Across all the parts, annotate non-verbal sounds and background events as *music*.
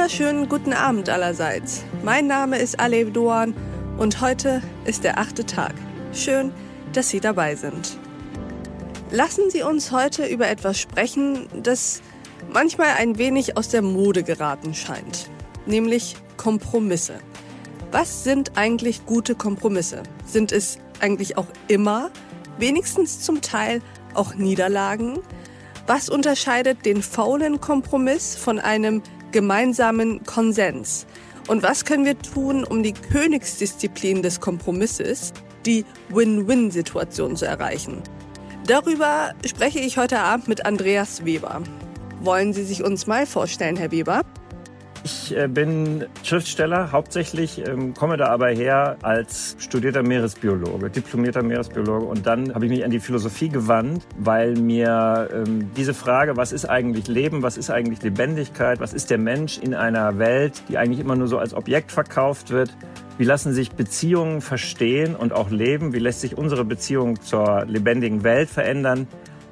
wunderschönen guten Abend allerseits. Mein Name ist Alev Doan und heute ist der achte Tag. Schön, dass Sie dabei sind. Lassen Sie uns heute über etwas sprechen, das manchmal ein wenig aus der Mode geraten scheint, nämlich Kompromisse. Was sind eigentlich gute Kompromisse? Sind es eigentlich auch immer, wenigstens zum Teil auch Niederlagen? Was unterscheidet den faulen Kompromiss von einem gemeinsamen Konsens? Und was können wir tun, um die Königsdisziplin des Kompromisses, die Win-Win-Situation zu erreichen? Darüber spreche ich heute Abend mit Andreas Weber. Wollen Sie sich uns mal vorstellen, Herr Weber? Ich äh, bin Schriftsteller hauptsächlich, ähm, komme da aber her als studierter Meeresbiologe, diplomierter Meeresbiologe. Und dann habe ich mich an die Philosophie gewandt, weil mir ähm, diese Frage, was ist eigentlich Leben, was ist eigentlich Lebendigkeit, was ist der Mensch in einer Welt, die eigentlich immer nur so als Objekt verkauft wird, wie lassen sich Beziehungen verstehen und auch leben? Wie lässt sich unsere Beziehung zur lebendigen Welt verändern?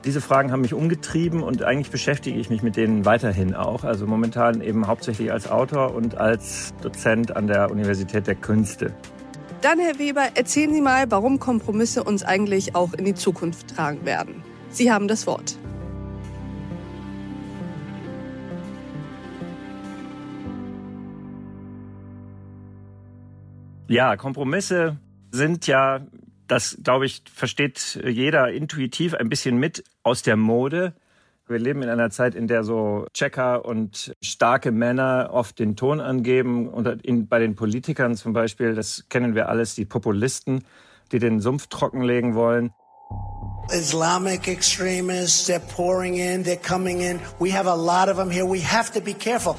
Diese Fragen haben mich umgetrieben und eigentlich beschäftige ich mich mit denen weiterhin auch. Also momentan eben hauptsächlich als Autor und als Dozent an der Universität der Künste. Dann, Herr Weber, erzählen Sie mal, warum Kompromisse uns eigentlich auch in die Zukunft tragen werden. Sie haben das Wort. Ja, Kompromisse sind ja das, glaube ich, versteht jeder intuitiv ein bisschen mit aus der Mode. Wir leben in einer Zeit, in der so Checker und starke Männer oft den Ton angeben. Und in, bei den Politikern zum Beispiel, das kennen wir alles, die Populisten, die den Sumpf trockenlegen wollen. Islamic extremists, they're pouring in, they're coming in. We have a lot of them here. We have to be careful.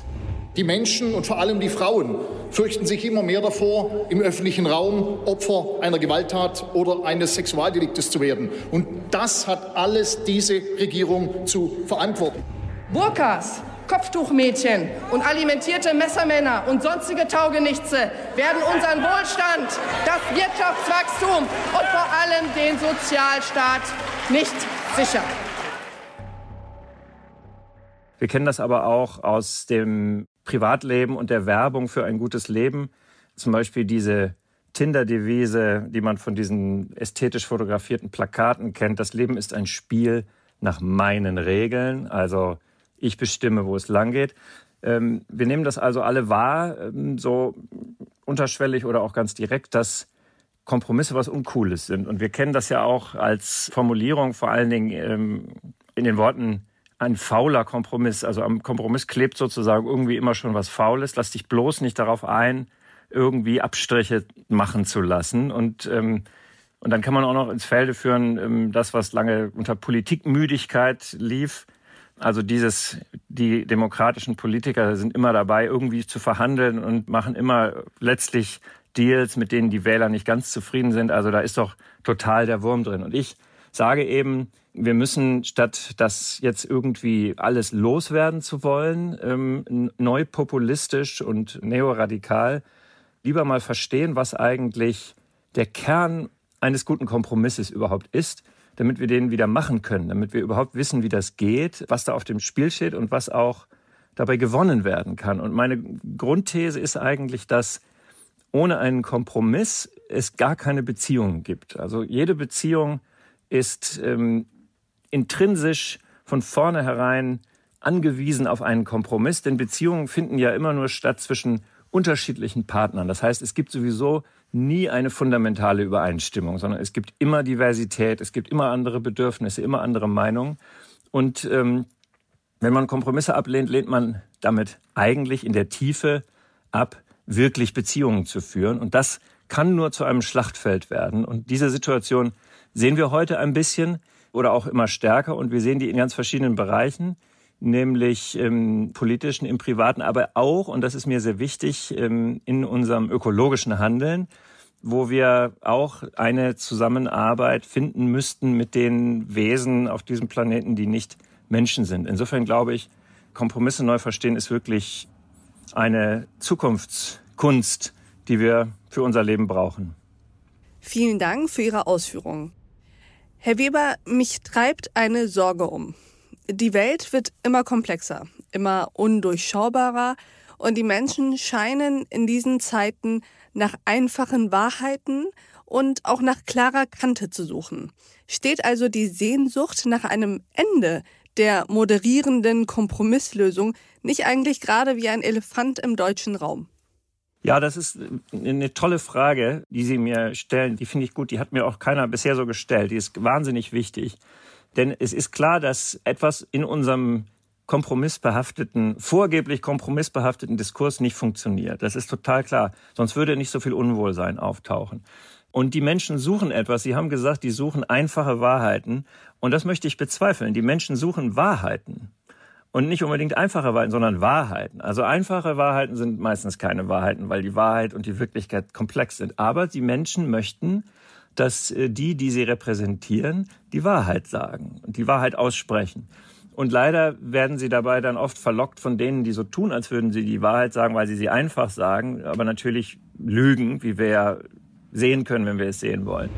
Die Menschen und vor allem die Frauen fürchten sich immer mehr davor, im öffentlichen Raum Opfer einer Gewalttat oder eines Sexualdeliktes zu werden. Und das hat alles diese Regierung zu verantworten. Burkas, Kopftuchmädchen und alimentierte Messermänner und sonstige Taugenichtse werden unseren Wohlstand, das Wirtschaftswachstum und vor allem den Sozialstaat nicht sichern. Wir kennen das aber auch aus dem Privatleben und der Werbung für ein gutes Leben. Zum Beispiel diese Tinder-Devise, die man von diesen ästhetisch fotografierten Plakaten kennt. Das Leben ist ein Spiel nach meinen Regeln. Also ich bestimme, wo es lang geht. Ähm, wir nehmen das also alle wahr, ähm, so unterschwellig oder auch ganz direkt, dass Kompromisse was Uncooles sind. Und wir kennen das ja auch als Formulierung, vor allen Dingen ähm, in den Worten ein fauler Kompromiss. Also am Kompromiss klebt sozusagen irgendwie immer schon was Faules. Lass dich bloß nicht darauf ein, irgendwie Abstriche machen zu lassen. Und, ähm, und dann kann man auch noch ins Felde führen, ähm, das, was lange unter Politikmüdigkeit lief. Also dieses, die demokratischen Politiker sind immer dabei, irgendwie zu verhandeln und machen immer letztlich Deals, mit denen die Wähler nicht ganz zufrieden sind. Also da ist doch total der Wurm drin. Und ich sage eben, wir müssen, statt das jetzt irgendwie alles loswerden zu wollen, ähm, neu populistisch und neoradikal, lieber mal verstehen, was eigentlich der Kern eines guten Kompromisses überhaupt ist, damit wir den wieder machen können, damit wir überhaupt wissen, wie das geht, was da auf dem Spiel steht und was auch dabei gewonnen werden kann. Und meine Grundthese ist eigentlich, dass ohne einen Kompromiss es gar keine Beziehung gibt. Also jede Beziehung ist ähm, intrinsisch von vornherein angewiesen auf einen Kompromiss, denn Beziehungen finden ja immer nur statt zwischen unterschiedlichen Partnern. Das heißt, es gibt sowieso nie eine fundamentale Übereinstimmung, sondern es gibt immer Diversität, es gibt immer andere Bedürfnisse, immer andere Meinungen. Und ähm, wenn man Kompromisse ablehnt, lehnt man damit eigentlich in der Tiefe ab, wirklich Beziehungen zu führen. Und das kann nur zu einem Schlachtfeld werden. Und diese Situation sehen wir heute ein bisschen oder auch immer stärker und wir sehen die in ganz verschiedenen Bereichen, nämlich im politischen, im privaten, aber auch, und das ist mir sehr wichtig, ähm, in unserem ökologischen Handeln, wo wir auch eine Zusammenarbeit finden müssten mit den Wesen auf diesem Planeten, die nicht Menschen sind. Insofern glaube ich, Kompromisse neu verstehen ist wirklich eine Zukunftskunst, die wir für unser Leben brauchen. Vielen Dank für Ihre Ausführungen. Herr Weber, mich treibt eine Sorge um. Die Welt wird immer komplexer, immer undurchschaubarer Und die Menschen scheinen in diesen Zeiten nach einfachen Wahrheiten und auch nach klarer Kante zu suchen. Steht also die Sehnsucht nach einem Ende der moderierenden Kompromisslösung nicht eigentlich gerade wie ein Elefant im deutschen Raum? Ja, das ist eine tolle Frage, die Sie mir stellen. Die finde ich gut. Die hat mir auch keiner bisher so gestellt. Die ist wahnsinnig wichtig. Denn es ist klar, dass etwas in unserem kompromissbehafteten, vorgeblich kompromissbehafteten Diskurs nicht funktioniert. Das ist total klar. Sonst würde nicht so viel Unwohlsein auftauchen. Und die Menschen suchen etwas. Sie haben gesagt, die suchen einfache Wahrheiten. Und das möchte ich bezweifeln. Die Menschen suchen Wahrheiten. Und nicht unbedingt einfache Wahrheiten, sondern Wahrheiten. Also einfache Wahrheiten sind meistens keine Wahrheiten, weil die Wahrheit und die Wirklichkeit komplex sind. Aber die Menschen möchten, dass äh, die, die sie repräsentieren, die Wahrheit sagen und die Wahrheit aussprechen. Und leider werden sie dabei dann oft verlockt von denen, die so tun, als würden sie die Wahrheit sagen, weil sie sie einfach sagen, aber natürlich lügen, wie wir ja sehen können, wenn wir es sehen wollen.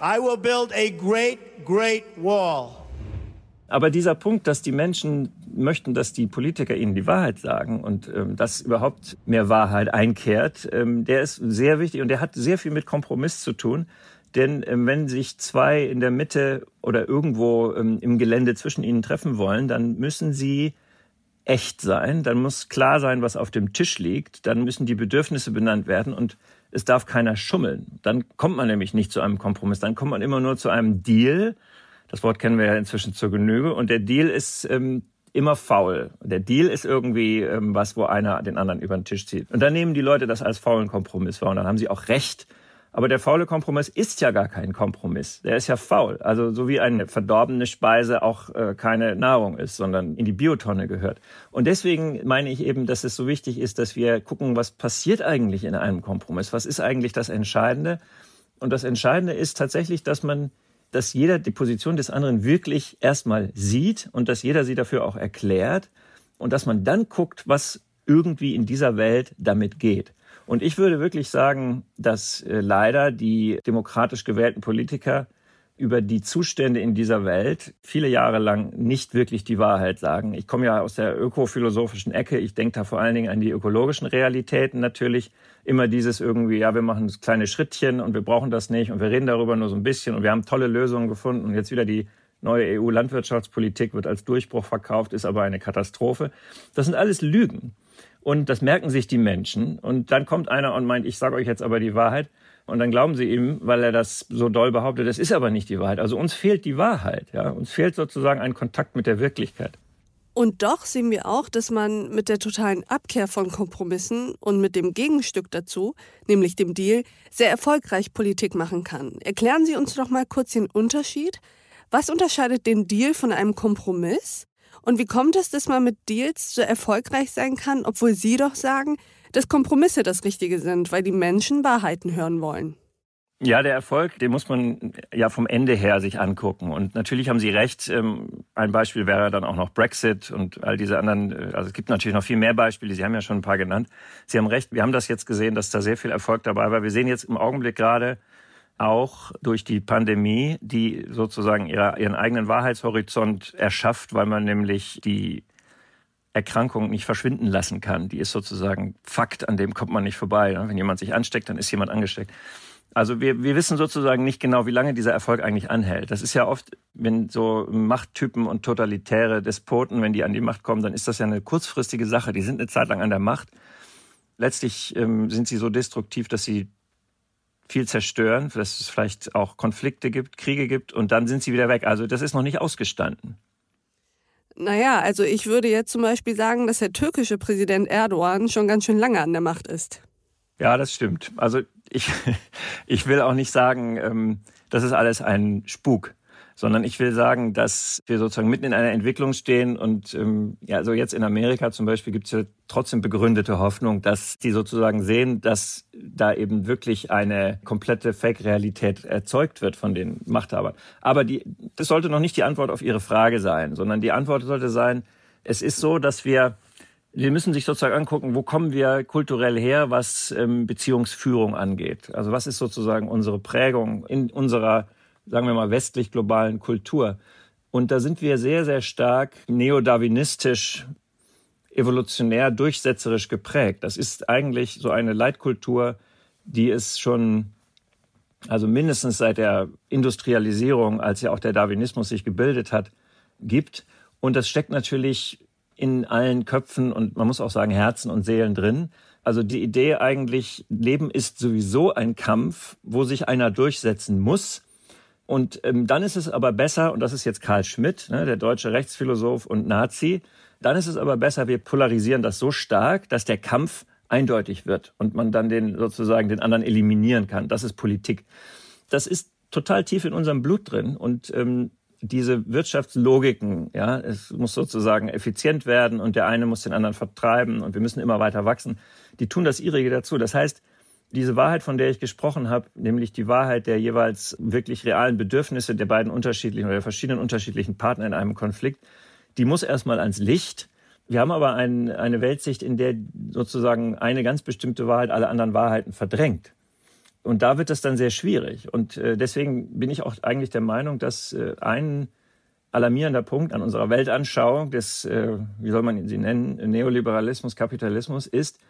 I will build a great, great wall. Aber dieser Punkt, dass die Menschen möchten, dass die Politiker ihnen die Wahrheit sagen und ähm, dass überhaupt mehr Wahrheit einkehrt, ähm, der ist sehr wichtig und der hat sehr viel mit Kompromiss zu tun. Denn ähm, wenn sich zwei in der Mitte oder irgendwo ähm, im Gelände zwischen ihnen treffen wollen, dann müssen sie echt sein, dann muss klar sein, was auf dem Tisch liegt, dann müssen die Bedürfnisse benannt werden und es darf keiner schummeln. Dann kommt man nämlich nicht zu einem Kompromiss, dann kommt man immer nur zu einem Deal. Das Wort kennen wir ja inzwischen zur Genüge. Und der Deal ist ähm, immer faul. Der Deal ist irgendwie ähm, was, wo einer den anderen über den Tisch zieht. Und dann nehmen die Leute das als faulen Kompromiss wahr. Und dann haben sie auch recht, aber der faule Kompromiss ist ja gar kein Kompromiss. Der ist ja faul. Also so wie eine verdorbene Speise auch äh, keine Nahrung ist, sondern in die Biotonne gehört. Und deswegen meine ich eben, dass es so wichtig ist, dass wir gucken, was passiert eigentlich in einem Kompromiss? Was ist eigentlich das Entscheidende? Und das Entscheidende ist tatsächlich, dass man dass jeder die Position des anderen wirklich erstmal sieht und dass jeder sie dafür auch erklärt und dass man dann guckt, was irgendwie in dieser Welt damit geht. Und ich würde wirklich sagen, dass äh, leider die demokratisch gewählten Politiker über die Zustände in dieser Welt viele Jahre lang nicht wirklich die Wahrheit sagen. Ich komme ja aus der ökophilosophischen Ecke. Ich denke da vor allen Dingen an die ökologischen Realitäten natürlich. Immer dieses irgendwie, ja, wir machen kleine Schrittchen und wir brauchen das nicht und wir reden darüber nur so ein bisschen und wir haben tolle Lösungen gefunden und jetzt wieder die neue EU-Landwirtschaftspolitik wird als Durchbruch verkauft, ist aber eine Katastrophe. Das sind alles Lügen. Und das merken sich die Menschen. Und dann kommt einer und meint, ich sage euch jetzt aber die Wahrheit. Und dann glauben sie ihm, weil er das so doll behauptet, das ist aber nicht die Wahrheit. Also uns fehlt die Wahrheit. Ja? Uns fehlt sozusagen ein Kontakt mit der Wirklichkeit. Und doch sehen wir auch, dass man mit der totalen Abkehr von Kompromissen und mit dem Gegenstück dazu, nämlich dem Deal, sehr erfolgreich Politik machen kann. Erklären Sie uns doch mal kurz den Unterschied. Was unterscheidet den Deal von einem Kompromiss? Und wie kommt es, dass man mit Deals so erfolgreich sein kann, obwohl Sie doch sagen, dass Kompromisse das Richtige sind, weil die Menschen Wahrheiten hören wollen? Ja, der Erfolg, den muss man ja vom Ende her sich angucken. Und natürlich haben Sie recht. Ähm, ein Beispiel wäre dann auch noch Brexit und all diese anderen. Äh, also es gibt natürlich noch viel mehr Beispiele. Sie haben ja schon ein paar genannt. Sie haben recht. Wir haben das jetzt gesehen, dass da sehr viel Erfolg dabei war. Wir sehen jetzt im Augenblick gerade, auch durch die Pandemie, die sozusagen ihre, ihren eigenen Wahrheitshorizont erschafft, weil man nämlich die Erkrankung nicht verschwinden lassen kann. Die ist sozusagen Fakt, an dem kommt man nicht vorbei. Wenn jemand sich ansteckt, dann ist jemand angesteckt. Also wir, wir wissen sozusagen nicht genau, wie lange dieser Erfolg eigentlich anhält. Das ist ja oft, wenn so Machttypen und totalitäre Despoten, wenn die an die Macht kommen, dann ist das ja eine kurzfristige Sache. Die sind eine Zeit lang an der Macht. Letztlich ähm, sind sie so destruktiv, dass sie viel zerstören, dass es vielleicht auch Konflikte gibt, Kriege gibt und dann sind sie wieder weg. Also das ist noch nicht ausgestanden. Naja, also ich würde jetzt zum Beispiel sagen, dass der türkische Präsident Erdogan schon ganz schön lange an der Macht ist. Ja, das stimmt. Also ich, *laughs* ich will auch nicht sagen, ähm, das ist alles ein Spuk sondern ich will sagen, dass wir sozusagen mitten in einer Entwicklung stehen und ähm, ja, also jetzt in Amerika zum Beispiel gibt es ja trotzdem begründete Hoffnung, dass die sozusagen sehen, dass da eben wirklich eine komplette Fake-Realität erzeugt wird von den Machthabern. Aber die, das sollte noch nicht die Antwort auf Ihre Frage sein, sondern die Antwort sollte sein, es ist so, dass wir wir müssen sich sozusagen angucken, wo kommen wir kulturell her, was ähm, Beziehungsführung angeht. Also was ist sozusagen unsere Prägung in unserer sagen wir mal, westlich-globalen Kultur. Und da sind wir sehr, sehr stark neodarwinistisch evolutionär durchsetzerisch geprägt. Das ist eigentlich so eine Leitkultur, die es schon, also mindestens seit der Industrialisierung, als ja auch der Darwinismus sich gebildet hat, gibt. Und das steckt natürlich in allen Köpfen und man muss auch sagen Herzen und Seelen drin. Also die Idee eigentlich, Leben ist sowieso ein Kampf, wo sich einer durchsetzen muss. Und ähm, dann ist es aber besser, und das ist jetzt Karl Schmidt, ne, der deutsche Rechtsphilosoph und Nazi, dann ist es aber besser, wir polarisieren das so stark, dass der Kampf eindeutig wird und man dann den sozusagen den anderen eliminieren kann. Das ist Politik. Das ist total tief in unserem Blut drin und ähm, diese Wirtschaftslogiken, ja, es muss sozusagen effizient werden und der eine muss den anderen vertreiben und wir müssen immer weiter wachsen die tun das ihrige dazu. Das heißt, diese Wahrheit, von der ich gesprochen habe, nämlich die Wahrheit der jeweils wirklich realen Bedürfnisse der beiden unterschiedlichen oder der verschiedenen unterschiedlichen Partner in einem Konflikt, die muss erstmal ans Licht. Wir haben aber ein, eine Weltsicht, in der sozusagen eine ganz bestimmte Wahrheit alle anderen Wahrheiten verdrängt. Und da wird das dann sehr schwierig. Und äh, deswegen bin ich auch eigentlich der Meinung, dass äh, ein alarmierender Punkt an unserer Weltanschauung des, äh, wie soll man sie nennen, Neoliberalismus, Kapitalismus ist,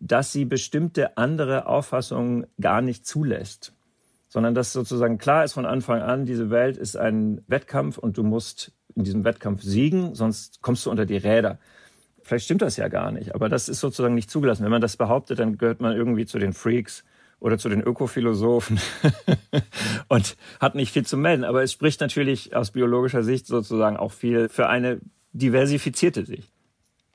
dass sie bestimmte andere Auffassungen gar nicht zulässt, sondern dass sozusagen klar ist von Anfang an, diese Welt ist ein Wettkampf und du musst in diesem Wettkampf siegen, sonst kommst du unter die Räder. Vielleicht stimmt das ja gar nicht, aber das ist sozusagen nicht zugelassen. Wenn man das behauptet, dann gehört man irgendwie zu den Freaks oder zu den Ökophilosophen *laughs* und hat nicht viel zu melden. Aber es spricht natürlich aus biologischer Sicht sozusagen auch viel für eine diversifizierte Sicht.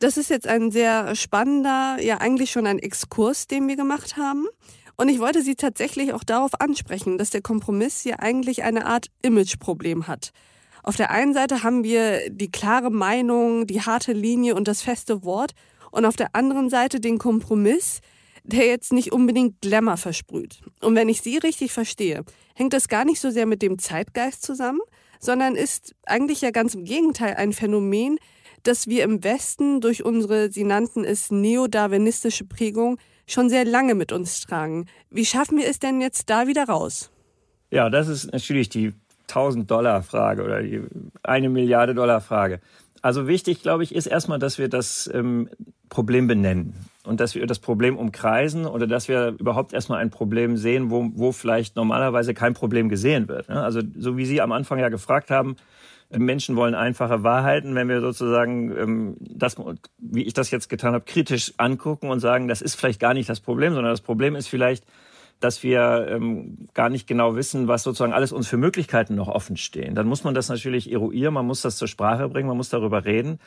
Das ist jetzt ein sehr spannender, ja eigentlich schon ein Exkurs, den wir gemacht haben. Und ich wollte Sie tatsächlich auch darauf ansprechen, dass der Kompromiss hier eigentlich eine Art Imageproblem hat. Auf der einen Seite haben wir die klare Meinung, die harte Linie und das feste Wort und auf der anderen Seite den Kompromiss, der jetzt nicht unbedingt Glamour versprüht. Und wenn ich Sie richtig verstehe, hängt das gar nicht so sehr mit dem Zeitgeist zusammen, sondern ist eigentlich ja ganz im Gegenteil ein Phänomen, dass wir im Westen durch unsere, Sie nannten es neodarwinistische Prägung, schon sehr lange mit uns tragen. Wie schaffen wir es denn jetzt da wieder raus? Ja, das ist natürlich die 1000-Dollar-Frage oder die eine Milliarde Dollar-Frage. Also wichtig, glaube ich, ist erstmal, dass wir das ähm, Problem benennen und dass wir das Problem umkreisen oder dass wir überhaupt erstmal ein Problem sehen, wo, wo vielleicht normalerweise kein Problem gesehen wird. Ne? Also so wie Sie am Anfang ja gefragt haben, Menschen wollen einfache Wahrheiten, wenn wir sozusagen ähm, das, wie ich das jetzt getan habe, kritisch angucken und sagen, das ist vielleicht gar nicht das Problem, sondern das Problem ist vielleicht, dass wir ähm, gar nicht genau wissen, was sozusagen alles uns für Möglichkeiten noch offen stehen. Dann muss man das natürlich eruieren, man muss das zur Sprache bringen, man muss darüber reden.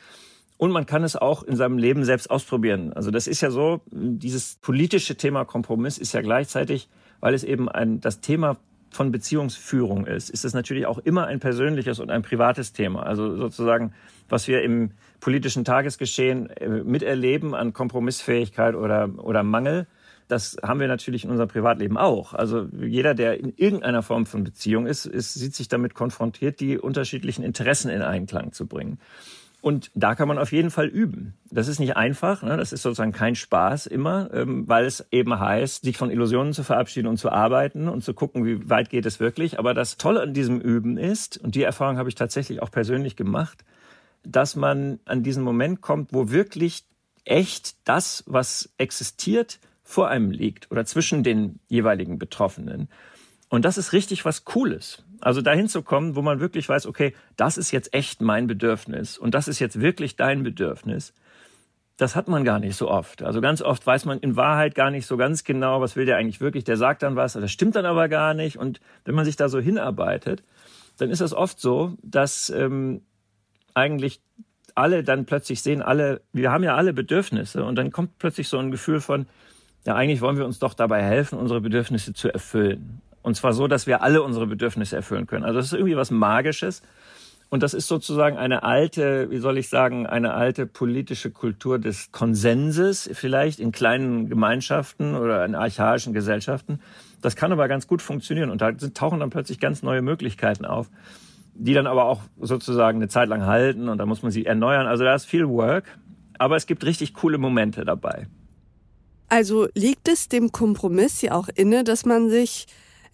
Und man kann es auch in seinem Leben selbst ausprobieren. Also das ist ja so, dieses politische Thema Kompromiss ist ja gleichzeitig, weil es eben ein, das Thema von Beziehungsführung ist, ist es natürlich auch immer ein persönliches und ein privates Thema. Also sozusagen, was wir im politischen Tagesgeschehen äh, miterleben an Kompromissfähigkeit oder, oder Mangel, das haben wir natürlich in unserem Privatleben auch. Also jeder, der in irgendeiner Form von Beziehung ist, ist sieht sich damit konfrontiert, die unterschiedlichen Interessen in Einklang zu bringen. Und da kann man auf jeden Fall üben. Das ist nicht einfach, ne? das ist sozusagen kein Spaß immer, ähm, weil es eben heißt, sich von Illusionen zu verabschieden und zu arbeiten und zu gucken, wie weit geht es wirklich. Aber das Tolle an diesem Üben ist, und die Erfahrung habe ich tatsächlich auch persönlich gemacht, dass man an diesen Moment kommt, wo wirklich echt das, was existiert, vor einem liegt oder zwischen den jeweiligen Betroffenen. Und das ist richtig was Cooles. Also dahin zu kommen, wo man wirklich weiß, okay, das ist jetzt echt mein Bedürfnis und das ist jetzt wirklich dein Bedürfnis. Das hat man gar nicht so oft. Also ganz oft weiß man in Wahrheit gar nicht so ganz genau, was will der eigentlich wirklich. Der sagt dann was, das stimmt dann aber gar nicht. Und wenn man sich da so hinarbeitet, dann ist es oft so, dass ähm, eigentlich alle dann plötzlich sehen, alle, wir haben ja alle Bedürfnisse und dann kommt plötzlich so ein Gefühl von, ja, eigentlich wollen wir uns doch dabei helfen, unsere Bedürfnisse zu erfüllen. Und zwar so, dass wir alle unsere Bedürfnisse erfüllen können. Also das ist irgendwie was Magisches. Und das ist sozusagen eine alte, wie soll ich sagen, eine alte politische Kultur des Konsenses, vielleicht in kleinen Gemeinschaften oder in archaischen Gesellschaften. Das kann aber ganz gut funktionieren. Und da tauchen dann plötzlich ganz neue Möglichkeiten auf, die dann aber auch sozusagen eine Zeit lang halten und da muss man sie erneuern. Also da ist viel Work, aber es gibt richtig coole Momente dabei. Also liegt es dem Kompromiss ja auch inne, dass man sich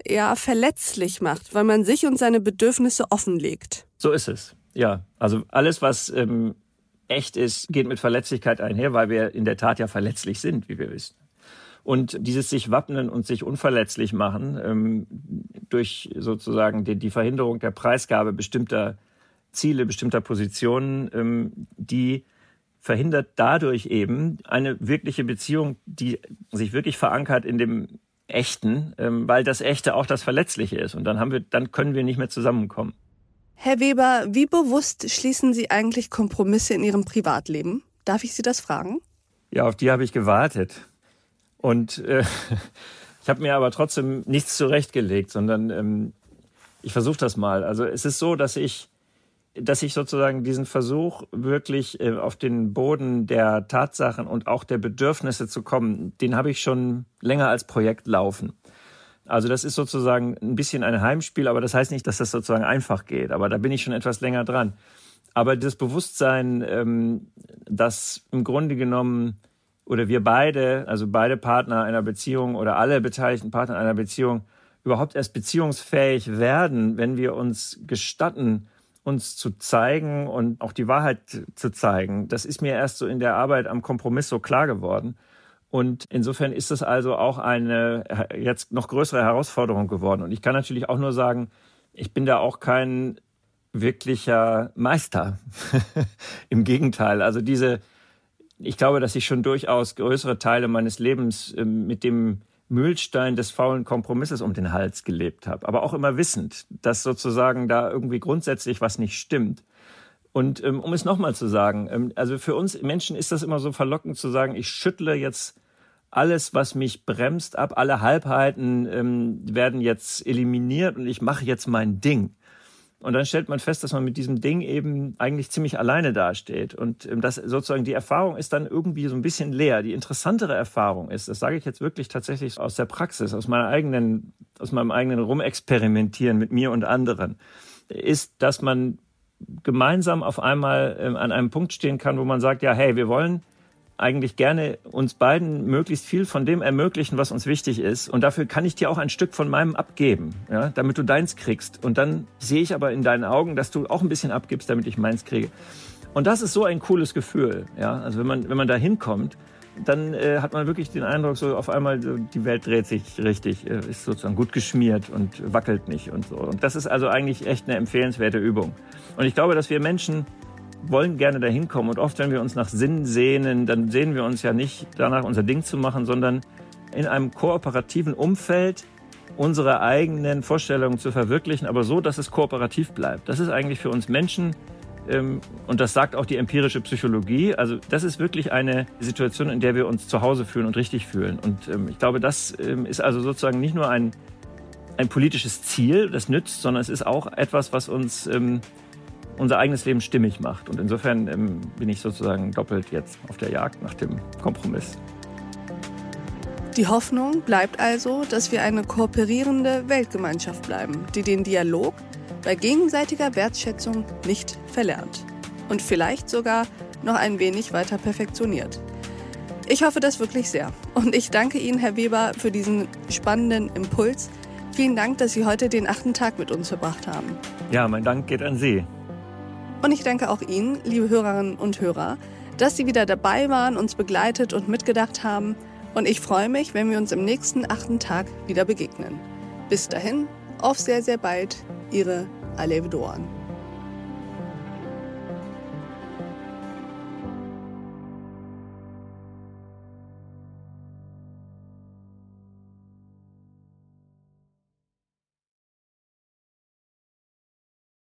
ja verletzlich macht, weil man sich und seine Bedürfnisse offenlegt. So ist es. Ja, also alles, was ähm, echt ist, geht mit Verletzlichkeit einher, weil wir in der Tat ja verletzlich sind, wie wir wissen. Und dieses sich wappnen und sich unverletzlich machen ähm, durch sozusagen die, die, Verhinderung der Preisgabe bestimmter Ziele, bestimmter Positionen, ähm, die verhindert dadurch eben eine wirkliche Beziehung, die sich wirklich verankert in dem Echten, ähm, weil das Echte auch das Verletzliche ist. Und dann haben wir, dann können wir nicht mehr zusammenkommen. Herr Weber, wie bewusst schließen Sie eigentlich Kompromisse in Ihrem Privatleben? Darf ich Sie das fragen? Ja, auf die habe ich gewartet. Und äh, *laughs* ich habe mir aber trotzdem nichts zurechtgelegt, sondern ähm, ich versuche das mal. Also es ist so, dass ich, dass ich sozusagen diesen Versuch wirklich äh, auf den Boden der Tatsachen und auch der Bedürfnisse zu kommen, den habe ich schon länger als Projekt laufen. Also das ist sozusagen ein bisschen ein Heimspiel, aber das heißt nicht, dass das sozusagen einfach geht. Aber da bin ich schon etwas länger dran. Aber das Bewusstsein, ähm, dass im Grunde genommen oder wir beide, also beide Partner einer Beziehung oder alle beteiligten Partner einer Beziehung überhaupt erst beziehungsfähig werden, wenn wir uns gestatten, uns zu zeigen und auch die Wahrheit zu zeigen. Das ist mir erst so in der Arbeit am Kompromiss so klar geworden. Und insofern ist es also auch eine jetzt noch größere Herausforderung geworden. Und ich kann natürlich auch nur sagen, ich bin da auch kein wirklicher Meister. *laughs* Im Gegenteil. Also diese, ich glaube, dass ich schon durchaus größere Teile meines Lebens ähm, mit dem Mühlstein des faulen Kompromisses um den Hals gelebt habe, aber auch immer wissend, dass sozusagen da irgendwie grundsätzlich was nicht stimmt. Und ähm, um es nochmal zu sagen, ähm, also für uns Menschen ist das immer so verlockend zu sagen, ich schüttle jetzt alles, was mich bremst, ab, alle Halbheiten ähm, werden jetzt eliminiert und ich mache jetzt mein Ding. Und dann stellt man fest, dass man mit diesem Ding eben eigentlich ziemlich alleine dasteht. Und ähm, das sozusagen die Erfahrung ist dann irgendwie so ein bisschen leer. Die interessantere Erfahrung ist, das sage ich jetzt wirklich tatsächlich aus der Praxis, aus meiner eigenen, aus meinem eigenen Rumexperimentieren mit mir und anderen, ist, dass man gemeinsam auf einmal ähm, an einem Punkt stehen kann, wo man sagt, ja, hey, wir wollen eigentlich gerne uns beiden möglichst viel von dem ermöglichen, was uns wichtig ist. Und dafür kann ich dir auch ein Stück von meinem abgeben, ja, damit du deins kriegst. Und dann sehe ich aber in deinen Augen, dass du auch ein bisschen abgibst, damit ich meins kriege. Und das ist so ein cooles Gefühl, ja. Also wenn man, wenn man da hinkommt, dann äh, hat man wirklich den Eindruck, so auf einmal so, die Welt dreht sich richtig, äh, ist sozusagen gut geschmiert und wackelt nicht und so. Und das ist also eigentlich echt eine empfehlenswerte Übung. Und ich glaube, dass wir Menschen wollen gerne dahin kommen. Und oft, wenn wir uns nach Sinn sehnen, dann sehen wir uns ja nicht danach, unser Ding zu machen, sondern in einem kooperativen Umfeld unsere eigenen Vorstellungen zu verwirklichen, aber so, dass es kooperativ bleibt. Das ist eigentlich für uns Menschen, ähm, und das sagt auch die empirische Psychologie, also das ist wirklich eine Situation, in der wir uns zu Hause fühlen und richtig fühlen. Und ähm, ich glaube, das ähm, ist also sozusagen nicht nur ein, ein politisches Ziel, das nützt, sondern es ist auch etwas, was uns unser eigenes Leben stimmig macht. Und insofern ähm, bin ich sozusagen doppelt jetzt auf der Jagd nach dem Kompromiss. Die Hoffnung bleibt also, dass wir eine kooperierende Weltgemeinschaft bleiben, die den Dialog bei gegenseitiger Wertschätzung nicht verlernt und vielleicht sogar noch ein wenig weiter perfektioniert. Ich hoffe das wirklich sehr. Und ich danke Ihnen, Herr Weber, für diesen spannenden Impuls. Vielen Dank, dass Sie heute den achten Tag mit uns verbracht haben. Ja, mein Dank geht an Sie. Und ich danke auch Ihnen, liebe Hörerinnen und Hörer, dass Sie wieder dabei waren, uns begleitet und mitgedacht haben. Und ich freue mich, wenn wir uns im nächsten achten Tag wieder begegnen. Bis dahin, auf sehr, sehr bald, Ihre Alev Doan.